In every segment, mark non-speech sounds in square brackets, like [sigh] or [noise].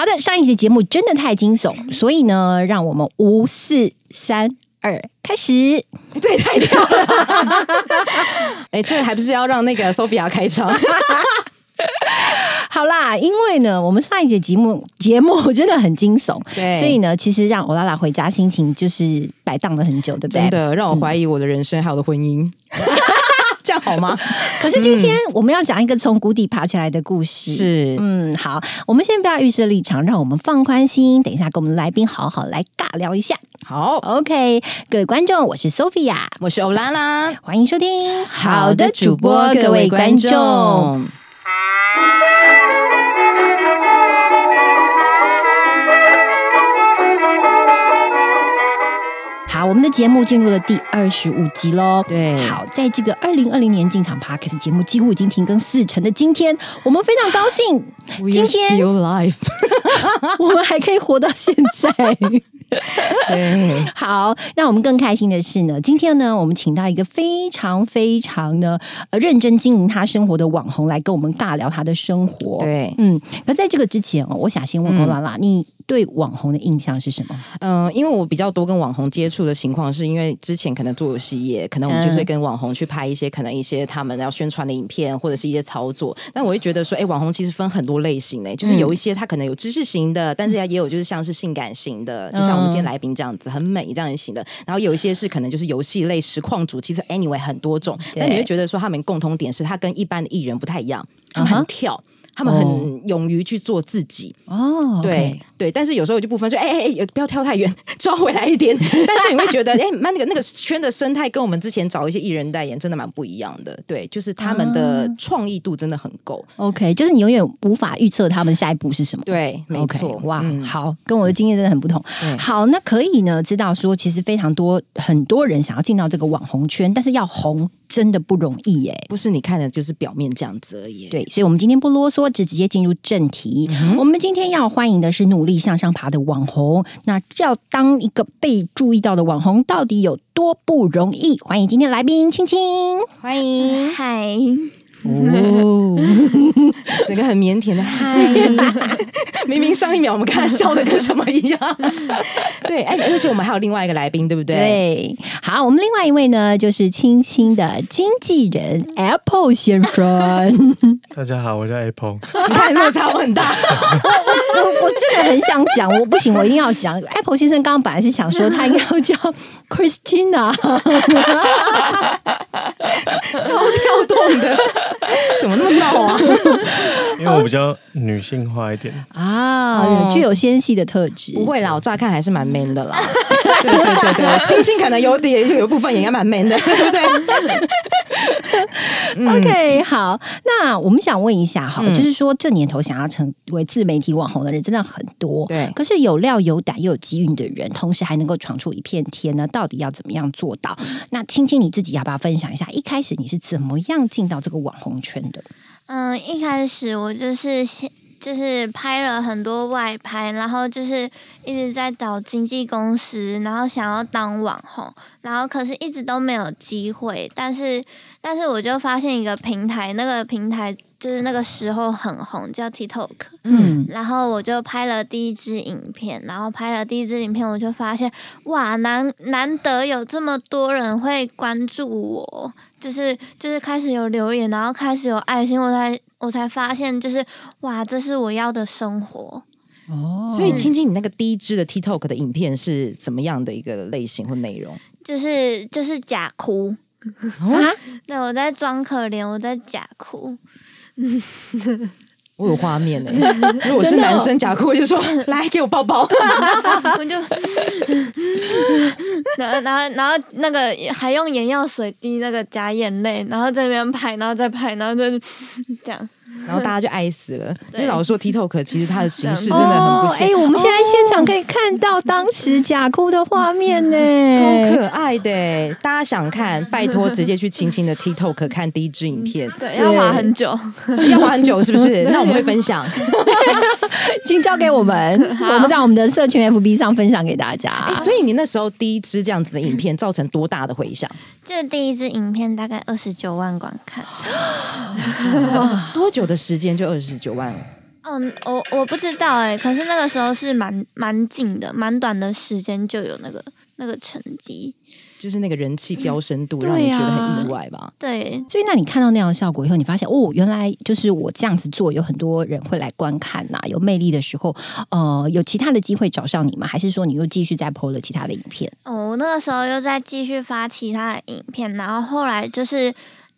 好的，上一集节目真的太惊悚，所以呢，让我们五四三二开始。这也太跳了！[laughs] 哎，这还不是要让那个 Sophia 开场？[laughs] 好啦，因为呢，我们上一节节目节目真的很惊悚，对所以呢，其实让欧拉拉回家心情就是摆荡了很久，对不对？真的让我怀疑我的人生还有我的婚姻，这样好吗？[laughs] 可是今天我们要讲一个从谷底爬起来的故事。是，嗯，好，我们先不要预设立场，让我们放宽心，等一下跟我们来宾好好来尬聊一下。好，OK，各位观众，我是 Sophia，我是欧拉拉。欢迎收听。好的，主播，各位观众，我们的节目进入了第二十五集喽。对好，在这个二零二零年进场 p a r k e s 节目几乎已经停更四成的今天，我们非常高兴，今天 [laughs] 我们还可以活到现在。[laughs] 对，好，让我们更开心的是呢，今天呢，我们请到一个非常非常呢呃认真经营他生活的网红来跟我们尬聊他的生活。，对，嗯，那在这个之前哦，我想先问欧拉拉，你对网红的印象是什么？嗯、因为我比较多跟网红接触的情况，是因为之前可能做游戏业，可能我们就是跟网红去拍一些可能一些他们要宣传的影片，或者是一些操作。但我会觉得说，哎，网红其实分很多类型呢，就是有一些他可能有知识型的，但是也有就是像是性感型的，就像我们今天来宾这样子，很美这样型的。然后有一些是可能就是游戏类实况主，其实 anyway 很多种，对但你会觉得说他们共同点是他跟一般的艺人不太一样，他们很跳。他们很勇于去做自己，哦，对对，但是有时候我就不分说，哎哎哎，不要跳太远，[laughs] 抓回来一点。[laughs] 但是你会觉得，哎，那那个那个圈的生态跟我们之前找一些艺人代言真的蛮不一样的。对，就是他们的创意度真的很够。OK，就是你永远无法预测他们下一步是什么。对，没错。哇，嗯好，跟我的经验真的很不同。好，那可以呢，知道说，其实非常多很多人想要进到这个网红圈，但是要红真的不容易耶。不是你看的，就是表面这样子而已。对，所以，我们今天不啰嗦，只直接进入正题。我们今天要欢迎的是努力向上爬的网红。那要当一个被注意到的网红，到底有多不容易？欢迎今天来宾青青。欢迎，嗨，哦，[laughs] 整个很腼腆的嗨。[laughs] 明明上一秒我们看他笑的跟什么一样。[laughs] 对，哎，而且我们还有另外一个来宾，对不对？对，好，我们另外一位呢，就是青青的经纪人 Apple 先生。大家好，我叫 Apple。你看落差很大。我我真的很想讲，我不行，我一定要讲。Apple 先生刚刚本来是想说他应该要叫 Christina，超跳动的，[laughs] 怎么那么闹啊？[laughs] 因为我比较女性化一点，啊，哦具有纤细的特质。不会啦，我乍看还是 [laughs] 蛮 man 的啦。对对对对，青青可能有点有一部分也应该蛮 man 的，对不对？OK，好，那我们想问一下，哈，嗯就是说这年头想要成为自媒体网红的人真的很多，对可是有料、有胆又有机运的人，同时还能够闯出一片天呢，到底要怎么样做到？那青青你自己要不要分享一下，一开始你是怎么样进到这个网红圈的？嗯，一开始我就是先就是拍了很多外拍，然后就是一直在找经纪公司，然后想要当网红，然后可是一直都没有机会。但是但是我就发现一个平台，那个平台就是那个时候很红，叫 TikTok。嗯，然后我就拍了第一支影片，然后拍了第一支影片，我就发现哇，难难得有这么多人会关注我，就是就是开始有留言，然后开始有爱心，我才我才发现，就是哇，这是我要的生活。哦所以青青，你那个第一支的 TikTok 的影片是怎么样的一个类型或内容？[laughs] 就是就是假哭，啊，[laughs] 对我在装可怜，我在假哭，[laughs] 我有画面呢、[laughs] 如果我是男生假哭，我就说 [laughs] 来给我抱抱。我就，然后然后然后那个还用眼药水滴那个假眼泪，然后在那边拍，然后再拍，然后就这样。然后大家就爱死了。[laughs] 因为老实说，TikTok 其实它的形式真的很不行哎、行，我们现在现场可以看到当时假哭的画面呢，超可爱的欸。大家想看，拜托直接去青青的 TikTok 看第一支影片，对，要滑很久。要花很久是不是？[laughs] 那我们会分享。[laughs] 请交给我们，我们在我们的社群 FB 上分享给大家。哎，所以你那时候第一支这样子的影片造成多大的回响？这第一支影片大概二十九万观看，多久的时间就二十九万？嗯，我我不知道哎，可是那个时候是蛮蛮近的，蛮短的时间就有那个那个成绩。就是那个人气飙升度，对让你觉得啊很意外吧？对，所以，那你看到那样的效果以后，你发现哦，原来就是我这样子做，有很多人会来观看呐、有魅力的时候，呃，有其他的机会找上你吗？还是说你又继续在 PO 了其他的影片？哦，我那个时候又在继续发其他的影片，然后后来就是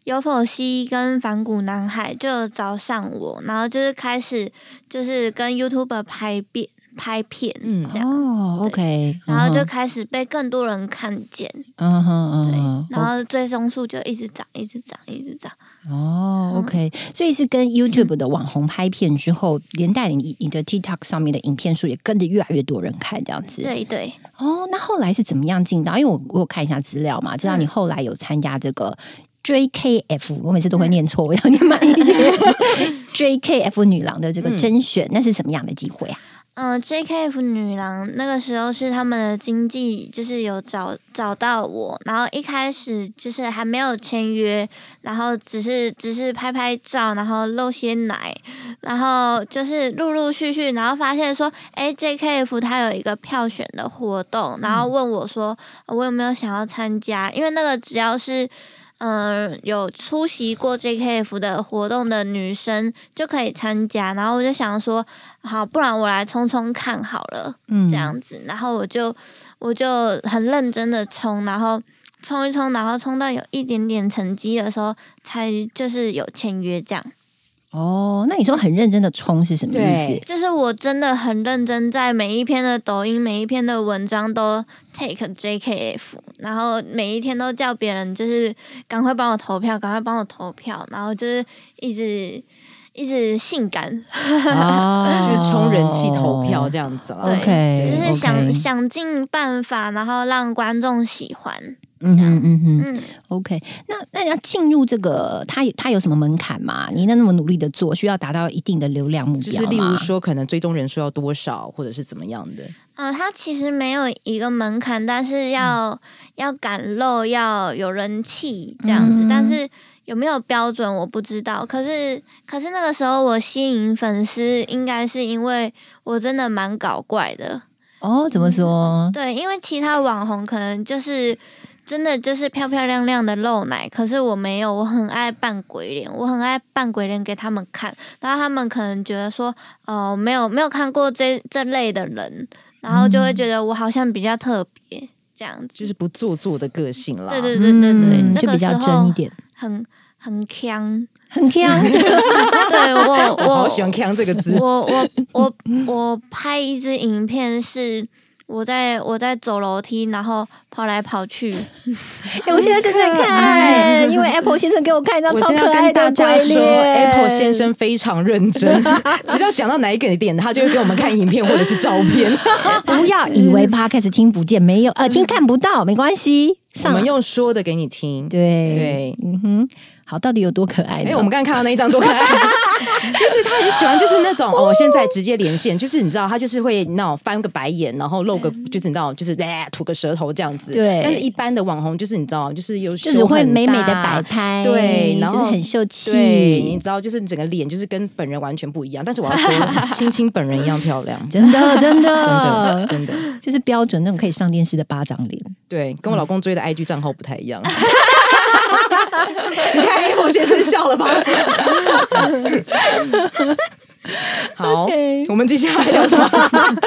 有否西跟反骨男孩就找上我，然后就是开始就是跟 YouTube 拍片拍片，嗯这样，哦，OK，然后就开始被更多人看见，嗯哼对，然后追踪数就一直涨，一直涨，一直涨。哦，OK，所以是跟 YouTube 的网红拍片之后，连带你你的 TikTok 上面的影片数也跟着越来越多人看，这样子。对对，哦，那后来是怎么样进到？因为我我有看一下资料嘛，知道你后来有参加这个 JKF，我每次都会念错，我要念慢一点。[laughs] JKF 女郎的这个甄选，那是什么样的机会啊？嗯、j k f 女郎那个时候是他们的经纪，就是有找找到我，然后一开始就是还没有签约，然后只是只是拍拍照，然后露些奶，然后就是陆陆续续，然后发现说，哎，JKF 它有一个票选的活动，然后问我说，呃我有没有想要参加？因为那个只要是。嗯，有出席过 JKF 的活动的女生就可以参加，然后我就想说，好，不然我来冲冲看好了，嗯这样子，然后我就我就很认真的冲，然后冲一冲，然后冲到有一点点成绩的时候，才就是有签约这样。哦，那你说很认真的冲是什么意思？就是我真的很认真，在每一篇的抖音、每一篇的文章都 take JKF，然后每一天都叫别人就是赶快帮我投票，赶快帮我投票，然后就是一直一直性感，哦 [laughs] [laughs] 就是冲人气投票这样子了。对 OK，就是想想尽办法，然后让观众喜欢。嗯哼嗯哼嗯，，OK。那那要进入这个，它它有什么门槛吗？你那那么努力的做，需要达到一定的流量目标吗就是例如说，可能追踪人数要多少，或者是怎么样的？啊、它其实没有一个门槛，但是要、要敢露，要有人气这样子，嗯但是。有没有标准我不知道，可是可是那个时候我吸引粉丝，应该是因为我真的蛮搞怪的，哦，怎么说？对，因为其他网红可能就是真的就是漂漂亮亮的露奶，可是我没有，我很爱扮鬼脸，我很爱扮鬼脸给他们看，然后他们可能觉得说，哦、没有没有看过这这类的人，然后就会觉得我好像比较特别这样子，就是不做作的个性啦。对对对对对，那个时嗯就比较真候一点，很很强，很强。[laughs] 对我 [laughs] 我好我喜欢“强”这个字。我我我我拍一支影片是。我在我在走楼梯，然后跑来跑去，[laughs] 哎，我现在正在看，因为 [laughs] Apple 先生给我看一张超可爱跟大的鬼家说脸，Apple 先生非常认真，[laughs] 只要讲到哪一个点，他就会给我们看影片或者是照片。不要以为 Podcast 听不见，没有呃听看不到，没关系，我上们用说的给你听。对。对。嗯哼，好，到底有多可爱呢？哎，我们刚刚看到那一张多可爱，[laughs] 就是他很喜欢，就是那种哦，现在直接连线，就是你知道，他就是会那种翻个白眼，然后露个，就是你知道，就是哎吐个舌头这样子。对但是一般的网红就是你知道，就是有就是会美美的摆拍，对，然后就是很秀气，对，你知道，就是整个脸就是跟本人完全不一样。但是我要说，青青本人一样漂亮，[laughs] 真的真的真的真的，就是标准那种可以上电视的巴掌脸。对，跟我老公追的 IG 账号不太一样。[laughs] [laughs] 你看 Apple 先生笑了吧？[laughs] 好我们接下来聊什么？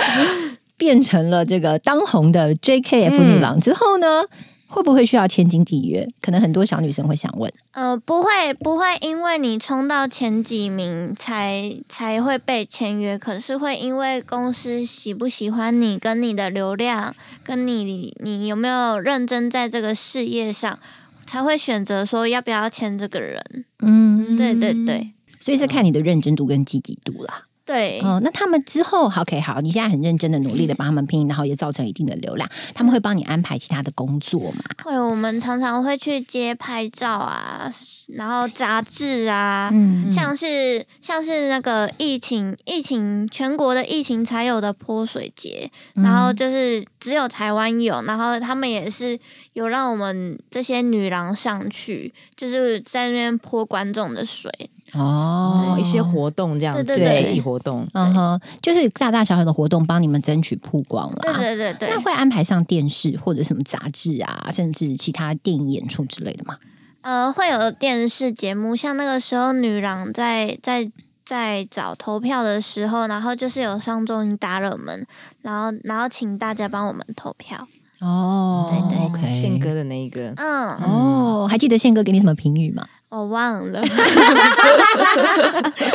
[laughs] 变成了这个当红的 JKF 女郎之后呢，会不会需要签经纪约？可能很多小女生会想问。呃，不会不会，因为你冲到前几名才才会被签约，可是会因为公司喜不喜欢你，跟你的流量，跟你你有没有认真在这个事业上，才会选择说要不要签这个人。嗯，对对对所以是看你的认真度跟积极度啦。对，哦，那他们之后，OK，好，你现在很认真的努力的帮他们拼，然后也造成一定的流量，他们会帮你安排其他的工作嘛？会我们常常会去接拍照啊，然后杂志啊，嗯，像是像是那个疫情疫情全国的疫情才有的泼水节，然后就是只有台湾有，然后他们也是有让我们这些女郎上去，就是在那边泼观众的水，哦哦，一些活动这样子，对对对实体活动。嗯哼，就是大大小小的活动帮你们争取曝光对啦。对对对那，会安排上电视或者什么杂志啊，甚至其他电影演出之类的吗？呃，会有电视节目，像那个时候女郎在在在找投票的时候，然后就是有上综艺大热门，然后然后请大家帮我们投票。哦，对对，OK，宪哥的那一个，嗯，哦，还记得宪哥给你什么评语吗？[laughs] 我忘了，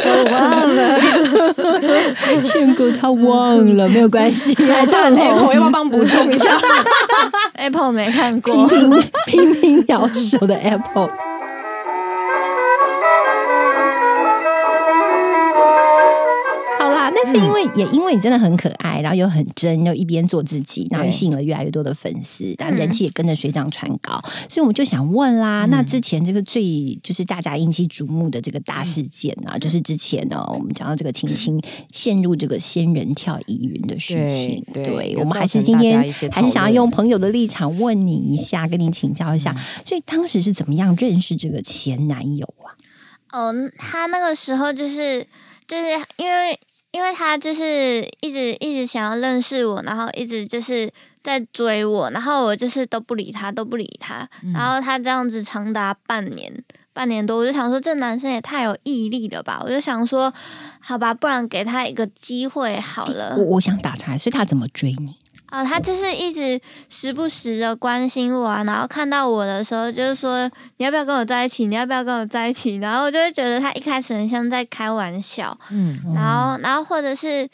我忘了，炫哥他忘了，没有关系，还这很 Apple 要不要帮补充一下？[laughs] Apple 没看过。拼命咬手的 Apple。是因为、也因为你真的很可爱，然后又很真，又一边做自己，然后吸引了越来越多的粉丝，然后人气也跟着水涨船高，所以我们就想问啦，那之前这个最就是大家引起瞩目的这个大事件啊，就是之前呢，我们讲到这个青青陷入这个仙人跳疑云的事情，对对我们还是今天还是想要用朋友的立场问你一下，跟你请教一下，所以当时是怎么样认识这个前男友啊？哦，他那个时候就是就是因为因为他就是一直一直想要认识我，然后一直就是在追我，然后我就是都不理他，都不理他，然后他这样子长达半年。半年多，我就想说这男生也太有毅力了吧！我就想说，好吧，不然给他一个机会好了。我我想打岔，所以他怎么追你？哦，他就是一直时不时的关心我啊，然后看到我的时候，就是说你要不要跟我在一起？你要不要跟我在一起？然后我就会觉得他一开始很像在开玩笑，嗯，然后，然后或者是，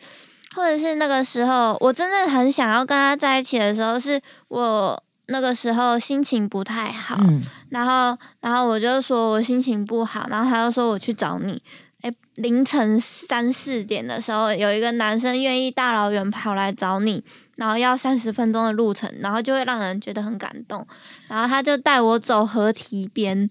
或者是那个时候，我真的很想要跟他在一起的时候，是我那个时候心情不太好，嗯然后，然后我就说我心情不好，然后他就说我去找你。哎，凌晨三四点的时候，有一个男生愿意大老远跑来找你，然后要三十分钟的路程，然后就会让人觉得很感动。然后他就带我走河堤边，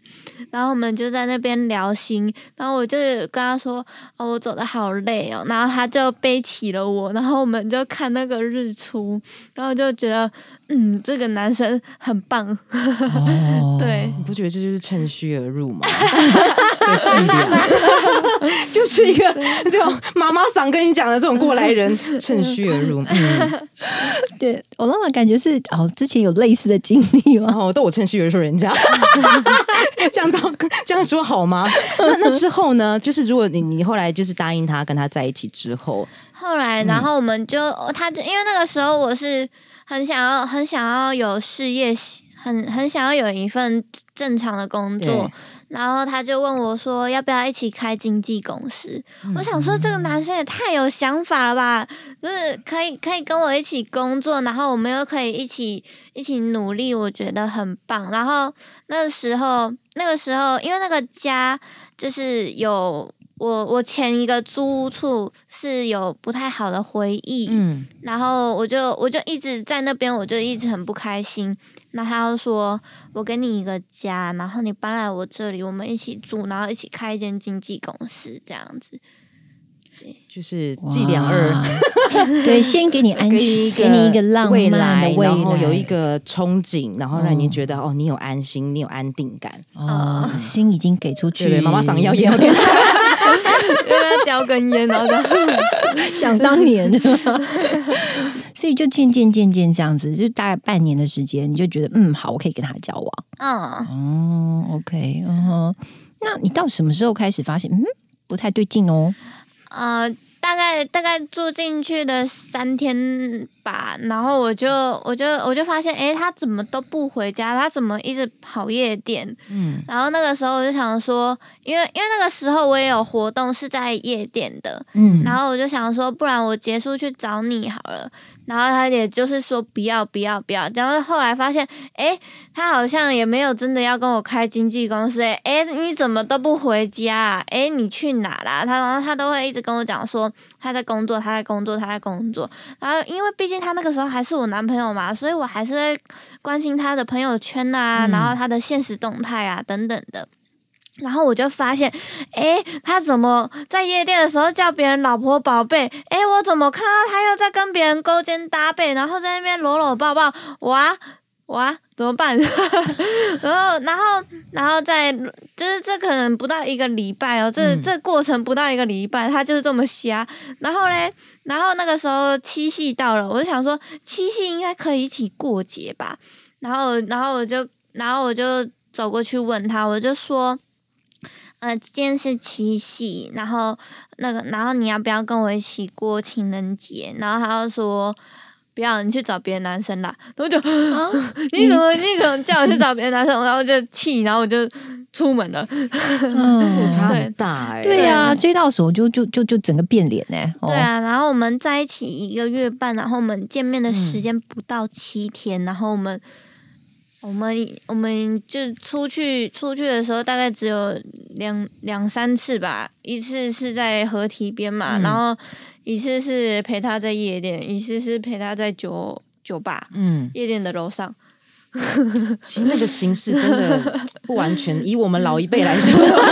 然后我们就在那边聊心。然后我就跟他说：“哦，我走的好累哦。”然后他就背起了我，然后我们就看那个日出，然后就觉得，嗯，这个男生很棒。哦，[laughs] 对，你不觉得这就是趁虚而入吗？[laughs] 就是一个这种妈妈嗓跟你讲的这种过来人，趁虚而入。嗯，[laughs] [laughs] 对，我妈妈感觉是哦，之前有类似的经历吗？然后都我趁虚而入人家，[laughs] 这样到这样说好吗？[laughs] 那那之后呢？就是如果你你后来就是答应他跟他在一起之后，后来，然后我们就，他就因为那个时候我是很想要，很想要有事业，很很想要有一份正常的工作，然后他就问我说要不要一起开经纪公司。我想说这个男生也太有想法了吧，就是可以可以跟我一起工作，然后我们又可以一起一起努力，我觉得很棒。然后那个时候，那个时候因为那个家就是有。我我前一个租屋处是有不太好的回忆，嗯，然后我就我就一直在那边，我就一直很不开心。那他就说：“我给你一个家，然后你搬来我这里，我们一起住，然后一起开一间经纪公司，这样子。就是伎俩二哇，[laughs] 对，先给你安心，给你一个未漫来，的未来，然后有一个憧憬，然后让你嗯觉得哦，你有安心，你有安定感。哦，心已经给出去，对对，妈妈嗓要烟要点起来。因为叼根烟，然后就想当年，[laughs] 所以就渐渐渐渐这样子，就大概半年的时间，你就觉得嗯好，我可以跟他交往。嗯，哦，OK，嗯哼，那你到什么时候开始发现嗯不太对劲哦？呃，大概大概住进去的三天吧，然后我就我就我就发现，诶，他怎么都不回家，他怎么一直跑夜店？嗯，然后那个时候我就想说，因为因为那个时候我也有活动是在夜店的，嗯，然后我就想说，不然我结束去找你好了。然后他也就是说不要不要不要，然后后来发现，诶，他好像也没有真的要跟我开经纪公司、诶，诶，你怎么都不回家啊？诶，你去哪啦？他然后他都会一直跟我讲说他在工作，他在工作，他在工作。然后因为毕竟他那个时候还是我男朋友嘛，所以我还是会关心他的朋友圈啊，嗯然后他的现实动态啊等等的。然后我就发现，诶，他怎么在夜店的时候叫别人老婆宝贝？诶，我怎么看到他又在跟别人勾肩搭背，然后在那边搂搂抱抱？哇，哇，怎么办？[laughs] 然后，然后，然后再就是这可能不到一个礼拜哦，这、嗯这过程不到一个礼拜，他就是这么瞎。然后嘞，然后那个时候七夕到了，我就想说七夕应该可以一起过节吧。然后，然后我就，然后我就走过去问他，我就说。呃，今天是七夕，然后那个，然后你要不要跟我一起过情人节？然后他就说不要，你去找别的男生啦。然后就、啊？[laughs] 你怎么你怎么叫我去找别的男生？然后我就气，然后我就出门了。嗯。差很大哎、对呀、追到手就就就就整个变脸呢、哦。对，啊，然后我们在一起一个月半，然后我们见面的时间不到七天，然后我们我们我们就出去出去的时候，大概只有两两三次吧，一次是在河堤边嘛，嗯。然后一次是陪他在夜店，一次是陪他在酒酒吧嗯，夜店的楼上。[laughs] 其实那个形式真的不完全，以我们老一辈来说的 [laughs] 话，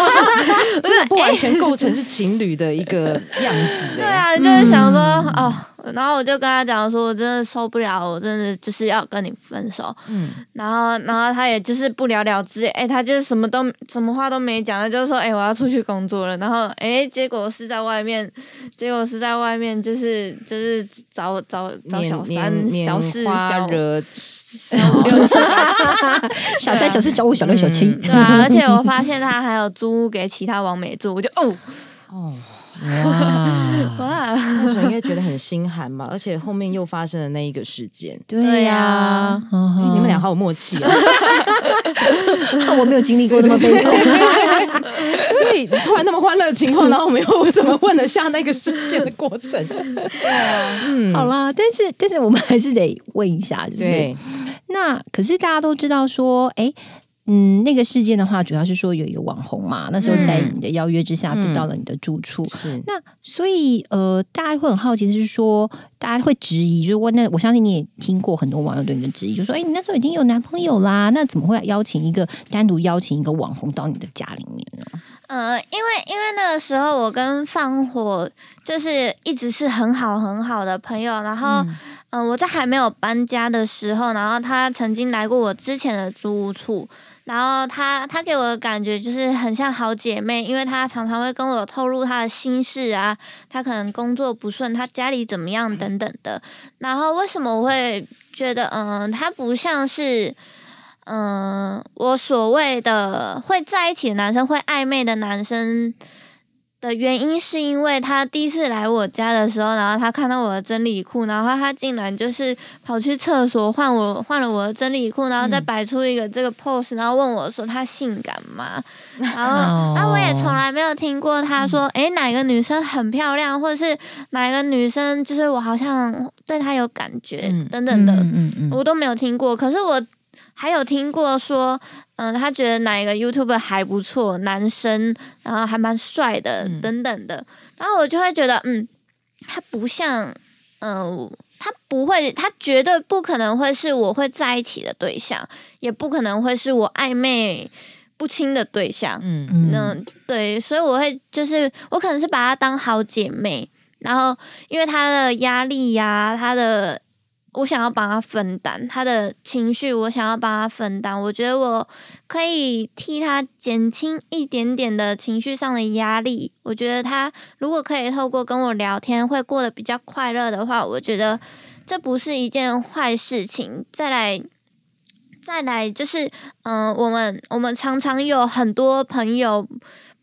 真的不完全构成是情侣的一个样子、[laughs] 哎对，啊，就是想说、哦，然后我就跟他讲说，我真的受不了，我真的就是要跟你分手。嗯，然后，然后他也就是不了了之，哎，他就是什么都什么话都没讲，他就说，哎，我要出去工作了。然后，哎，结果是在外面，结果是在外面，就是就是找找找小三、小四、拈花小惹 [laughs] 小六、小 [laughs] 小三、小四、小五、小六、小七，对啊，[laughs] 而且我发现他还有租给其他王美住，我就哦哦，哇，哇，[laughs] 那时候应该觉得很心寒吧，而且后面又发生了那一个事件。对呀、你们俩好有默契啊！[laughs] 我没有经历过那么悲痛。[laughs] 所以突然那么欢乐的情况，然后我们又怎么问得下那个事件的过程？嗯好啦，但是但是我们还是得问一下，就是，那可是大家都知道说，哎。嗯，那个事件的话，主要是说有一个网红嘛，那时候在你的邀约之下得到了你的住处。是那所以呃，大家会很好奇的是说，大家会质疑，就是问那我相信你也听过很多网友对你的质疑，就说，哎，你那时候已经有男朋友啦，那怎么会邀请一个单独邀请一个网红到你的家里面呢？呃，因为因为那个时候我跟放火就是一直是很好很好的朋友，然后嗯、呃我在还没有搬家的时候，然后他曾经来过我之前的租屋处，然后他他给我的感觉就是很像好姐妹，因为他常常会跟我透露他的心事啊，他可能工作不顺，他家里怎么样等等的。然后为什么我会觉得，嗯、他不像是。嗯，我所谓的会在一起的男生，会暧昧的男生的原因，是因为他第一次来我家的时候，然后他看到我的真理裤，然后他竟然就是跑去厕所换我换了我的真理裤，然后再摆出一个这个 pose，然后问我说他性感吗？然后，[laughs] 那我也从来没有听过他说，诶，哪个女生很漂亮，或者是哪个女生就是我好像对她有感觉嗯等等的。嗯嗯我都没有听过，可是我还有听过说，嗯、他觉得哪一个 YouTuber 还不错，男生，然后还蛮帅的，嗯。等等的，然后我就会觉得，嗯，他不像，嗯、他不会，他绝对不可能会是我会在一起的对象，也不可能会是我暧昧不清的对象，嗯。嗯。那对，所以我会就是我可能是把他当好姐妹，然后因为他的压力呀、他的我想要帮他分担他的情绪，我想要帮他分担，我觉得我可以替他减轻一点点的情绪上的压力。我觉得他如果可以透过跟我聊天会过得比较快乐的话，我觉得这不是一件坏事情。再来。再来就是，嗯、我们我们常常有很多朋友，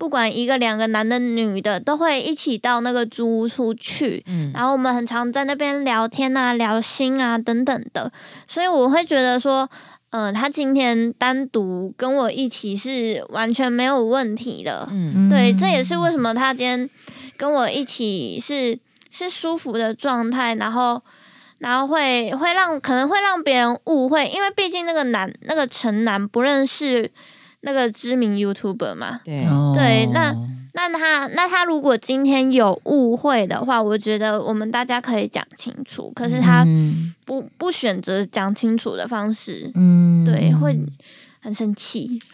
不管一个、两个男的、女的，都会一起到那个租屋处去。嗯然后我们很常在那边聊天啊、聊心啊等等的，所以我会觉得说，嗯、他今天单独跟我一起是完全没有问题的。嗯对，这也是为什么他今天跟我一起是是舒服的状态，然后然后会会让可能会让别人误会，因为毕竟那个男那个陈男不认识那个知名 YouTuber 嘛。对哦对那那他那他如果今天有误会的话，我觉得我们大家可以讲清楚。可是他嗯不不选择讲清楚的方式，嗯对，会很生气。[laughs]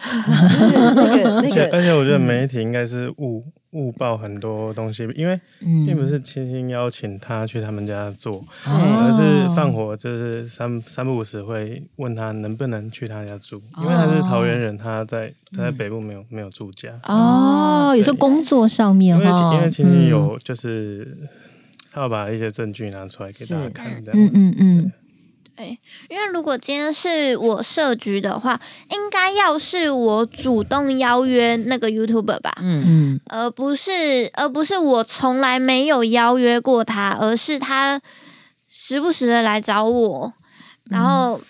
就是那个那而且而且我觉得媒体应该是误误报很多东西，因为嗯。并不是亲心邀请他去他们家做，哦而是放火就是三三不五时会问他能不能去他家住，因为他是桃园人，他在他在北部没有没有住家，哦，有时候工作上面因为哈，因为亲戚嗯。有就是他要把一些证据拿出来给大家是。看，这嗯嗯。嗯嗯因为如果今天是我设局的话，应该要是我主动邀约那个 YouTuber 吧，嗯。嗯。而不是而不是我从来没有邀约过他，而是他时不时的来找我，然后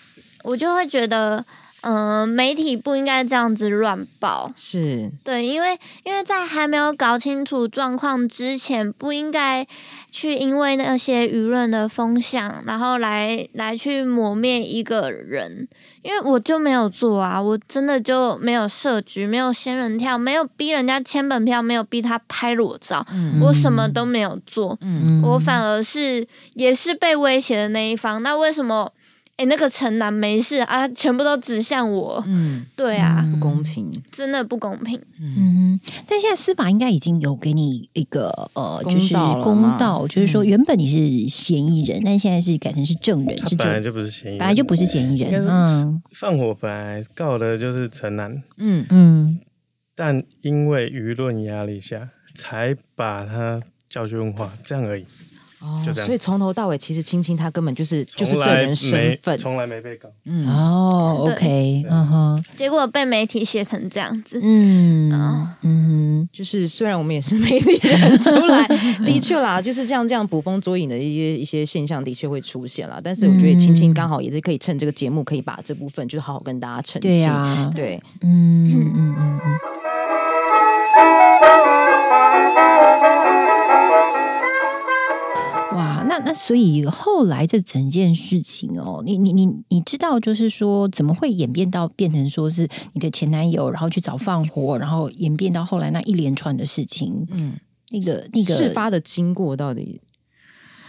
我就会觉得，嗯、媒体不应该这样子乱报。是对，因为因为在还没有搞清楚状况之前，不应该去因为那些舆论的风向，然后来来去抹灭一个人。因为我就没有做啊，我真的就没有设局，没有仙人跳，没有逼人家签本票，没有逼他拍裸照，嗯我什么都没有做，嗯我反而是也是被威胁的那一方。那为什么？诶，那个城南没事啊，全部都指向我，嗯对啊，不公平，真的不公平。嗯，但现在司法应该已经有给你一个呃，就是公道，就是说原本你是嫌疑人，但现在是改成是证人，是证，本来就不是嫌疑人，本来就不是嫌疑人，嗯放火本来告的就是陈南，嗯。嗯。但因为舆论压力下，才把他叫去问话，这样而已。哦就这样。所以从头到尾，其实青青他根本就是就是这人身份，从来没被告。嗯。哦，OK，嗯哼，结果被媒体写成这样子。嗯哦嗯就是虽然我们也是媒体人出来，[laughs] 的确啦，就是这样这样捕风捉影的一些一些现象的确会出现啦。但是我觉得青青刚好也是可以趁这个节目，可以把这部分就是好好跟大家澄清。对呀，对，嗯嗯嗯嗯那那所以后来这整件事情哦，你你你你知道，就是说怎么会演变到变成说是你的前男友，然后去找放火，然后演变到后来那一连串的事情，嗯，那个那个事发的经过到底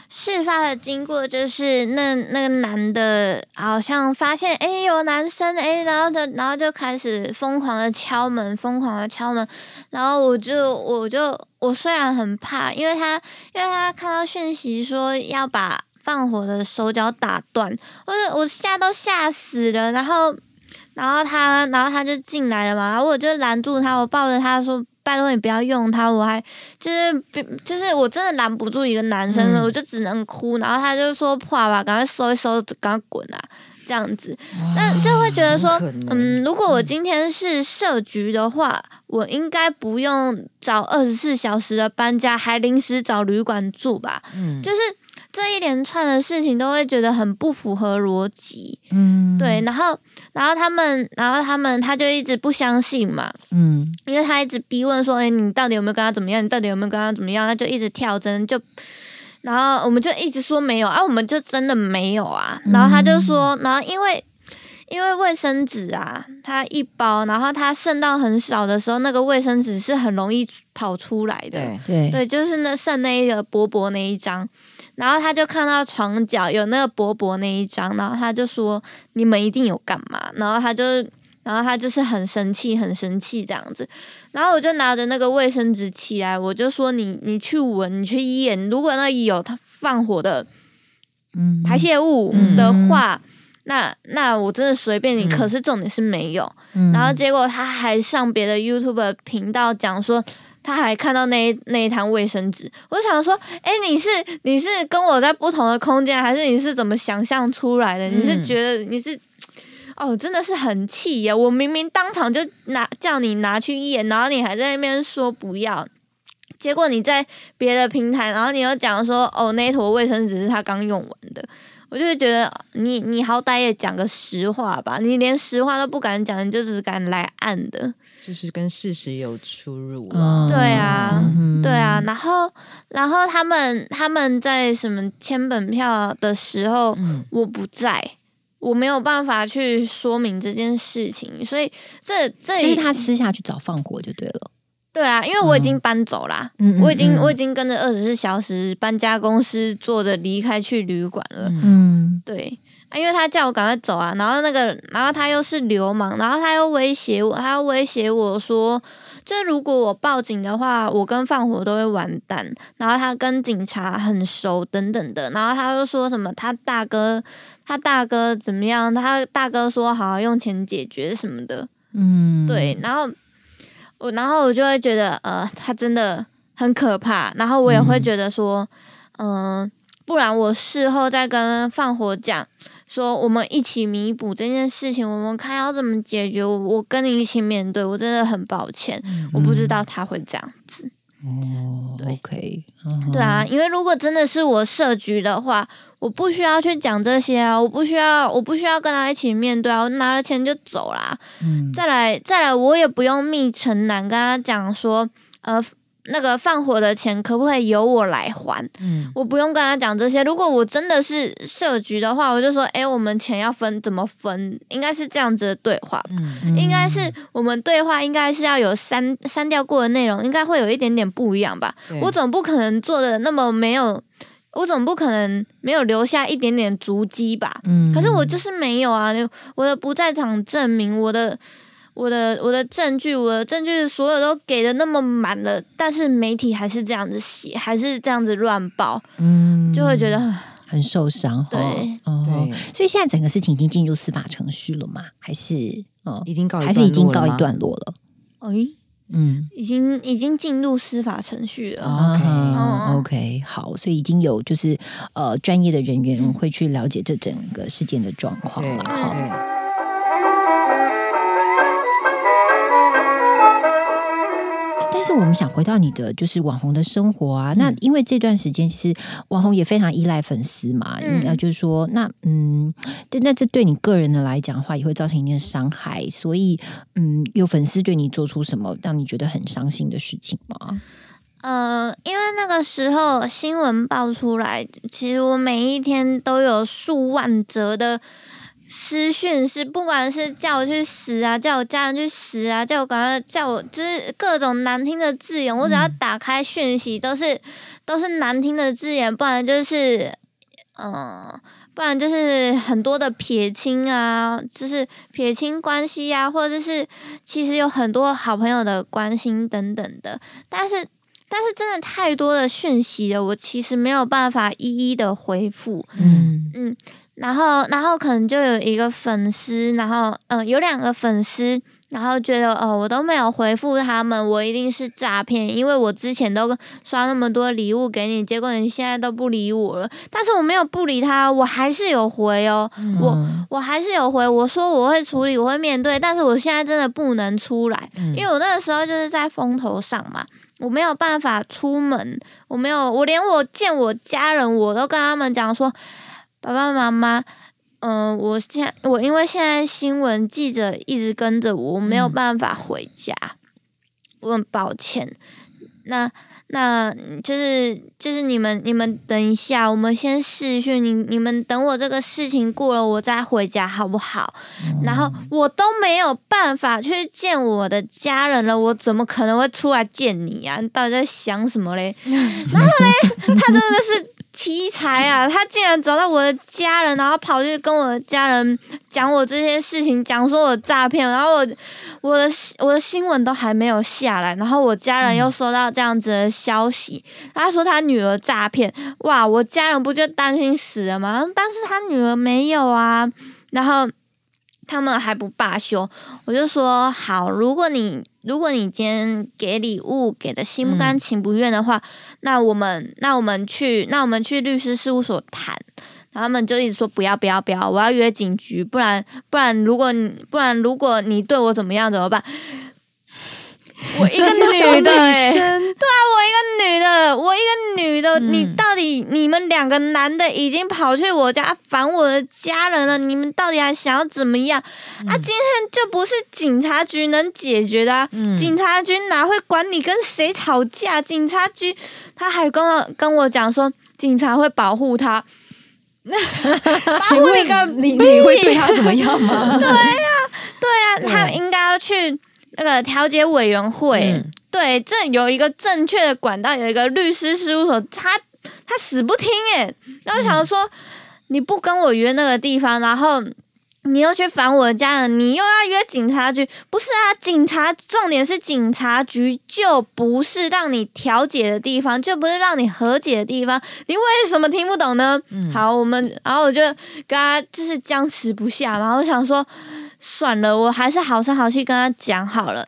事发的经过就是那那个男的好像发现哎、诶有男生哎、诶然后他然后就开始疯狂的敲门，疯狂的敲门，然后我就我就我虽然很怕，因为他因为他看到讯息说要把放火的手脚打断，我我吓都吓死了，然后然后他然后他就进来了嘛，然后我就拦住他，我抱着他说。拜托你不要用它，我还就是就是我真的拦不住一个男生了，嗯。我就只能哭，然后他就说破吧，赶快收一收，赶快滚啊，这样子，那就会觉得说嗯，如果我今天是设局的话，我应该不用找二十四小时的搬家，还临时找旅馆住吧，嗯。就是这一连串的事情都会觉得很不符合逻辑，嗯。对，然后然后他们，然后他们他就一直不相信嘛，嗯因为他一直逼问说：“哎、你到底有没有跟他怎么样？你到底有没有跟他怎么样？”他就一直跳针，就，然后我们就一直说没有啊，我们就真的没有啊。然后他就说，然后因为因为卫生纸啊，它一包，然后它剩到很少的时候，那个卫生纸是很容易跑出来的。对，对对，就是那剩那一个薄薄那一张，然后他就看到床角有那个薄薄那一张，然后他就说你们一定有干嘛？然后他就，然后他就是很生气，很生气这样子。然后我就拿着那个卫生纸起来，我就说你你去闻，你去验，如果那里有他放火的嗯排泄物嗯的话。那那我真的随便你，嗯可是重点是没有。嗯然后结果他还上别的 YouTube 频道讲说，他还看到那一那一摊卫生纸。我就想说，哎，你是你是跟我在不同的空间，还是你是怎么想象出来的？你是嗯觉得你是？哦，真的是很气耶！我明明当场就拿叫你拿去验，然后你还在那边说不要，结果你在别的平台，然后你又讲说，哦，那一坨卫生纸是他刚用完的。我就会觉得你你好歹也讲个实话吧，你连实话都不敢讲，你就只敢来暗的。就是跟事实有出入。对啊嗯对啊，然后然后他们他们在什么签本票的时候，嗯我不在，我没有办法去说明这件事情，所以这这就是他私下去找放火就对了，对啊，因为我已经搬走啦，嗯我已经嗯我已经跟着二十四小时搬家公司坐着离开去旅馆了。嗯对，啊，因为他叫我赶快走啊，然后那个，然后他又是流氓，然后他又威胁我，他又威胁我说，就如果我报警的话，我跟放火都会完蛋。然后他跟警察很熟等等的，然后他又说什么他大哥他大哥怎么样？他大哥说好好用钱解决什么的，嗯，对。然后我然后我就会觉得呃，他真的很可怕。然后我也会觉得说，嗯、不然我事后再跟放火讲。说我们一起弥补这件事情，我们看要怎么解决。我我跟你一起面对，我真的很抱歉，我不知道他会这样子。哦对，OK，对啊，因为如果真的是我设局的话，我不需要去讲这些啊，我不需要，我不需要跟他一起面对啊，我拿了钱就走啦。嗯，再来，再来，我也不用密城南跟他讲说，呃，那个放火的钱可不可以由我来还？嗯我不用跟他讲这些。如果我真的是设局的话，我就说，哎、我们钱要分怎么分？应该是这样子的对话吧。嗯应该是我们对话应该是要有删删掉过的内容，应该会有一点点不一样吧。对我总不可能做的那么没有，我总不可能没有留下一点点足迹吧。嗯可是我就是没有啊，我的不在场证明，我的。我的我的证据，我的证据所有都给的那么满了，但是媒体还是这样子写，还是这样子乱报，嗯就会觉得很受伤，对哦，对所以现在整个事情已经进入司法程序了吗？还是哦，已经告一还是已经告一段落了？哎，嗯已经已经进入司法程序了。哦 OK OK，好，所以已经有就是呃专业的人员会去了解这整个事件的状况了哈。对。是我们想回到你的就是网红的生活啊，那因为这段时间其实网红也非常依赖粉丝嘛，嗯那、就是说那嗯，这那这对你个人的来讲的话，也会造成一定的伤害，所以嗯，有粉丝对你做出什么让你觉得很伤心的事情吗？呃，因为那个时候新闻爆出来，其实我每一天都有数万折的私讯，是不管是叫我去死啊，叫我家人去死啊，叫我赶快叫我就是各种难听的字眼，我只要打开讯息都是都是难听的字眼，不然就是嗯。呃不然就是很多的撇清啊，就是撇清关系啊，或者是其实有很多好朋友的关心等等的，但是但是真的太多的讯息了，我其实没有办法一一的回复。嗯嗯，然后然后可能就有一个粉丝，然后嗯、呃有两个粉丝，然后觉得哦我都没有回复他们，我一定是诈骗，因为我之前都刷那么多礼物给你，结果你现在都不理我了。但是我没有不理他，我还是有回哦，我嗯我还是有回，我说我会处理，我会面对，但是我现在真的不能出来，因为我那个时候就是在风头上嘛，我没有办法出门，我没有，我连我见我家人，我都跟他们讲说，爸爸妈妈，嗯、我现在我因为现在新闻记者一直跟着我，我没有办法回家，我很抱歉。那那就是就是你们你们等一下，我们先试训，你你们等我这个事情过了，我再回家好不好？然后我都没有办法去见我的家人了，我怎么可能会出来见你啊？你到底在想什么嘞？[laughs] 然后嘞，他真的是奇才啊！[laughs] 他竟然找到我的家人，然后跑去跟我的家人讲我这些事情，讲说我诈骗，然后我我 [laughs] 的我的新闻都还没有下来，然后我家人又收到这样子的消息，他说他女儿诈骗，哇，我家人不就担心死了吗？但是他女儿没有啊，然后。他们还不罢休，我就说好，如果你如果你今天给礼物给的心不甘情不愿的话，那我们那我们去那我们去律师事务所谈。然后他们就一直说不要不要不要，我要约警局，不然不然如果你不然如果你对我怎么样怎么办？我一个 [laughs] 女的、欸，对啊，我一个女的，我一个女的，你到底你们两个男的已经跑去我家烦我的家人了，你们到底还想要怎么样？啊，今天就不是警察局能解决的啊！警察局哪会管你跟谁吵架？警察局他还跟我跟我讲说，警察会保护他。[laughs] 保请问护你个你你会对他怎么样吗？[laughs] 对呀啊，他们应该要去那个调解委员会。嗯对，这有一个正确的管道，有一个律师事务所，他他死不听哎，然后想说、你不跟我约那个地方，然后你又去烦我的家人，你又要约警察局，不是啊？警察重点是警察局，就不是让你调解的地方，就不是让你和解的地方。你为什么听不懂呢？好，我们，然后我就跟他就是僵持不下嘛。我想说，算了，我还是好声好气跟他讲好了。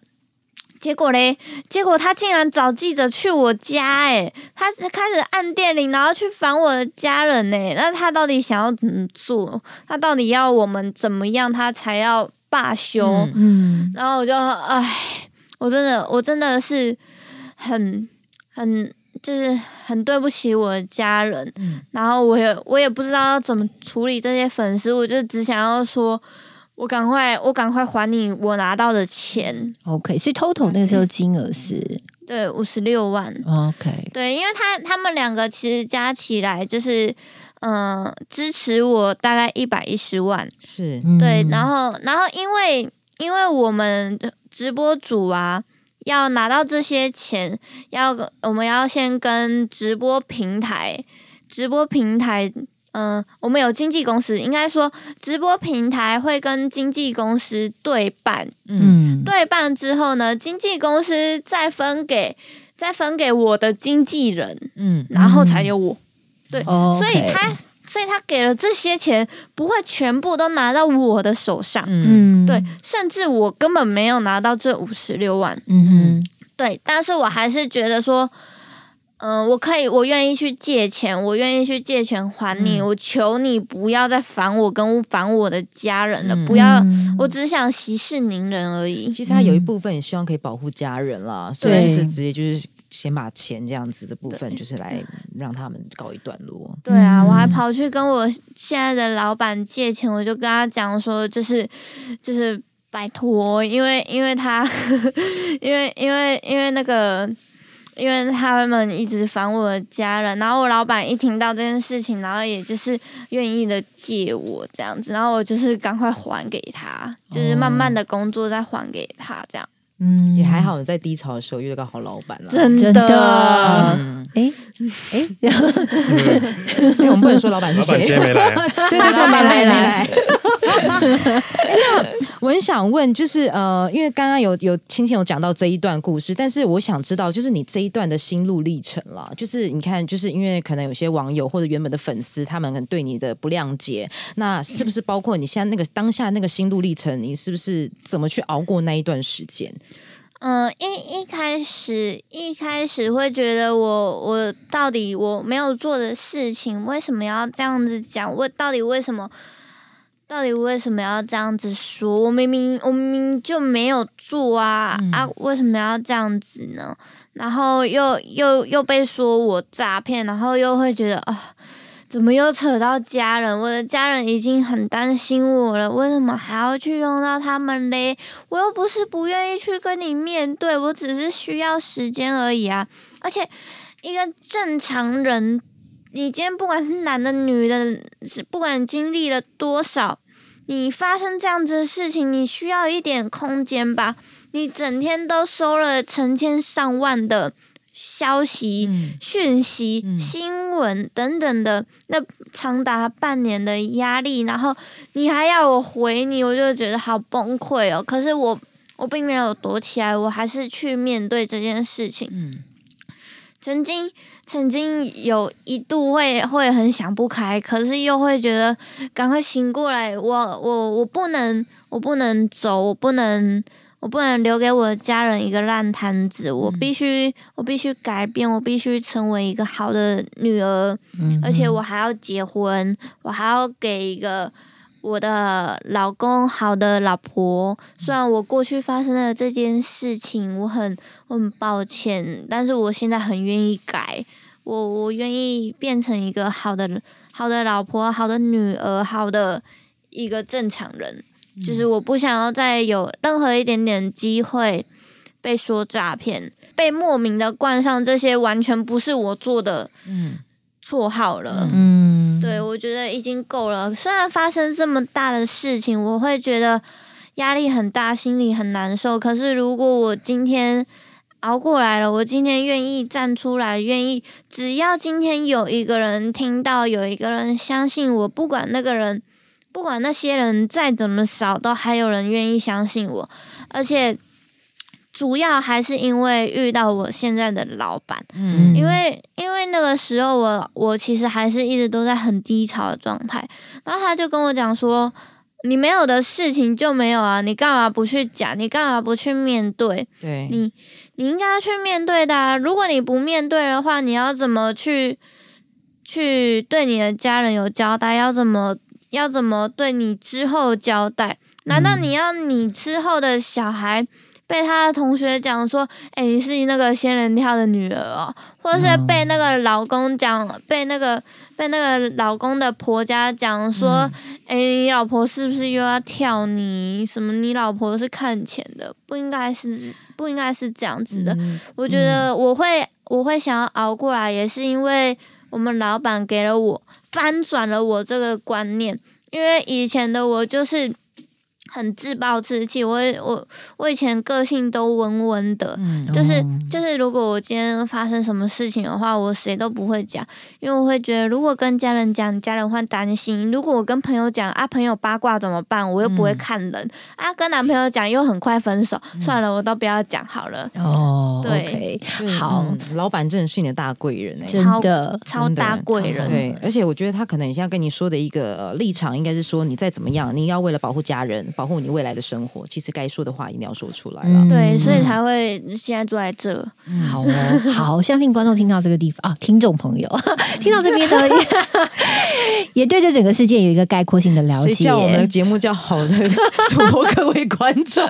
结果嘞，结果他竟然找记者去我家，诶，他开始按电铃，然后去烦我的家人，呢。那他到底想要怎么做？他到底要我们怎么样，他才要罢休？嗯，然后我就，唉，我真的，我真的是很很，就是很对不起我的家人。嗯，然后我也我也不知道要怎么处理这些粉丝，我就只想要说。我赶快，我赶快还你我拿到的钱。OK，所以 total 那个时候金额是对五十六万。OK，对，因为他他们两个其实加起来就是嗯支持我大概一百一十万。是对，然后然后因为因为我们直播主啊要拿到这些钱，要我们要先跟直播平台直播平台。嗯，我们有经纪公司，应该说直播平台会跟经纪公司对半，嗯，对半之后呢，经纪公司再分给再分给我的经纪人，嗯，然后才有我，对，所以他所以他给了这些钱，不会全部都拿到我的手上，嗯，对，甚至我根本没有拿到这五十六万，嗯哼，对，但是我还是觉得说。嗯，我可以，我愿意去借钱，我愿意去借钱还你。我求你不要再烦我，跟烦我的家人了，不要。我只想息事宁人而已。其实他有一部分也希望可以保护家人啦，所以就是直接就是先把钱这样子的部分，就是来让他们告一段落。对啊，我还跑去跟我现在的老板借钱，我就跟他讲说，就是就是拜托，因为因为他，[laughs] 因为因为因为那个。因为他们一直烦我的家人，然后我老板一听到这件事情，然后也就是愿意的借我这样子，然后我就是赶快还给他，就是慢慢的工作再还给他这样。嗯，也还好，在低潮的时候遇到个好老板了，真的。哎哎，[laughs] [laughs] 我们不能说老板是谁，今天没来，[laughs] 对对对，没来没来。[laughs] 那我很想问，就是呃，因为刚刚有有亲戚有讲到这一段故事，但是我想知道，就是你这一段的心路历程了。就是你看，就是因为可能有些网友或者原本的粉丝，他们可能对你的不谅解，那是不是包括你现在那个当下那个心路历程？你是不是怎么去熬过那一段时间？嗯，一一开始一开始会觉得我我到底我没有做的事情，为什么要这样子讲？我到底为什么？到底为什么要这样子说？我明明我明明就没有做啊啊！为什么要这样子呢？然后又又又被说我诈骗，然后又会觉得啊，怎么又扯到家人？我的家人已经很担心我了，为什么还要去用到他们嘞？我又不是不愿意去跟你面对，我只是需要时间而已啊！而且一个正常人。你今天不管是男的女的，是不管经历了多少，你发生这样子的事情，你需要一点空间吧？你整天都收了成千上万的消息、讯息、新闻等等的，那长达半年的压力，然后你还要我回你，我就觉得好崩溃哦。可是我我并没有躲起来，我还是去面对这件事情。嗯，曾经。曾经有一度会会很想不开，可是又会觉得赶快醒过来，我我我不能我不能走，我不能我不能留给我的家人一个烂摊子，我必须我必须改变，我必须成为一个好的女儿，而且我还要结婚，我还要给一个。我的老公，好的老婆，虽然我过去发生了这件事情，我很我很抱歉，但是我现在很愿意改，我我愿意变成一个好的好的老婆，好的女儿，好的一个正常人，就是我不想要再有任何一点点机会被说诈骗，被莫名的冠上这些完全不是我做的，嗯。绰号了，嗯，对我觉得已经够了。虽然发生这么大的事情，我会觉得压力很大，心里很难受。可是如果我今天熬过来了，我今天愿意站出来，愿意，只要今天有一个人听到，有一个人相信我，不管那个人不管那些人再怎么少，都还有人愿意相信我，而且主要还是因为遇到我现在的老板，嗯因为因为那个时候我我其实还是一直都在很低潮的状态，然后他就跟我讲说。你没有的事情就没有啊！你干嘛不去讲？你干嘛不去面对？对，你你应该去面对的、啊。如果你不面对的话，你要怎么去去对你的家人有交代？要怎么要怎么对你之后交代？难道你要你之后的小孩被他的同学讲说，哎、你是那个仙人跳的女儿哦，或者是被那个老公讲，被那个被那个老公的婆家讲说，哎、你老婆是不是又要跳你？什么？你老婆是看钱的，不应该是不应该是这样子的。嗯我觉得我会我会想要熬过来，也是因为我们老板给了我翻转了我这个观念，因为以前的我就是。很自暴自弃，我我我以前个性都温温的，嗯就是哦就是，如果我今天发生什么事情的话，我谁都不会讲，因为我会觉得，如果跟家人讲，家人会担心；如果我跟朋友讲啊，朋友八卦怎么办？我又不会看人、啊，跟男朋友讲又很快分手，算了，我都不要讲好了。哦对好，嗯老板真的是你的大贵人哎、真的，超大贵人，对，而且我觉得他可能现在跟你说的一个、呃立场，应该是说你再怎么样，你要为了保护家人，保护你未来的生活，其实该说的话一定要说出来了。嗯对，所以才会现在坐在这。好哦，好，[laughs] 相信观众听到这个地方啊，听众朋友 [laughs] 听到这边的，[laughs] 也对这整个世界有一个概括性的了解。我们的节目叫好的主播各位观众，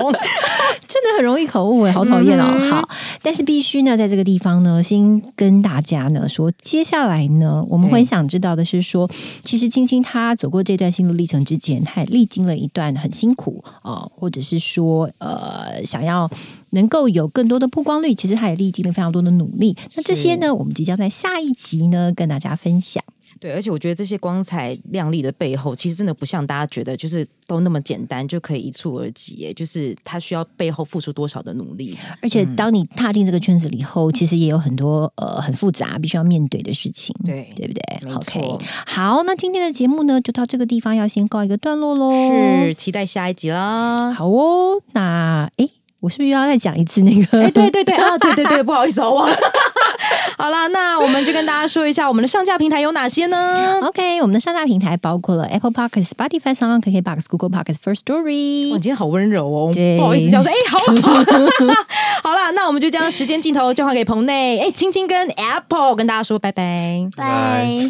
真的很容易口误哎，好讨厌哦。嗯好，但是必须呢，在这个地方呢，先跟大家呢说，接下来呢，我们会想知道的是说，其实青青她走过这段心路历程之前，她也历经了一段很辛苦哦、或者是说呃，想要能够有更多的曝光率，其实他也历经了非常多的努力。那这些呢，我们即将在下一集呢跟大家分享。对，而且我觉得这些光彩亮丽的背后，其实真的不像大家觉得就是都那么简单就可以一蹴而及耶，就是他需要背后付出多少的努力。而且当你踏进这个圈子里以后，其实也有很多呃很复杂必须要面对的事情，对对不对没？OK，错好，那今天的节目呢就到这个地方，要先告一个段落喽。是，期待下一集啦。好哦。那诶，我是不是又要再讲一次那个？哎，对对对 [laughs] 啊，对对对，不好意思，我忘了。[laughs] 好了，那我们就跟大家说一下我们的上架平台有哪些呢？OK，我们的上架平台包括了 Apple Podcast、Spotify、s o n KKBox、Google Podcast、First，Story 你。今天好温柔哦，不好意思，叫我说，哎、好好，[laughs] 好啦，那我们就将时间镜头交还给棚内，哎，青青跟 Apple 跟大家说拜拜。拜。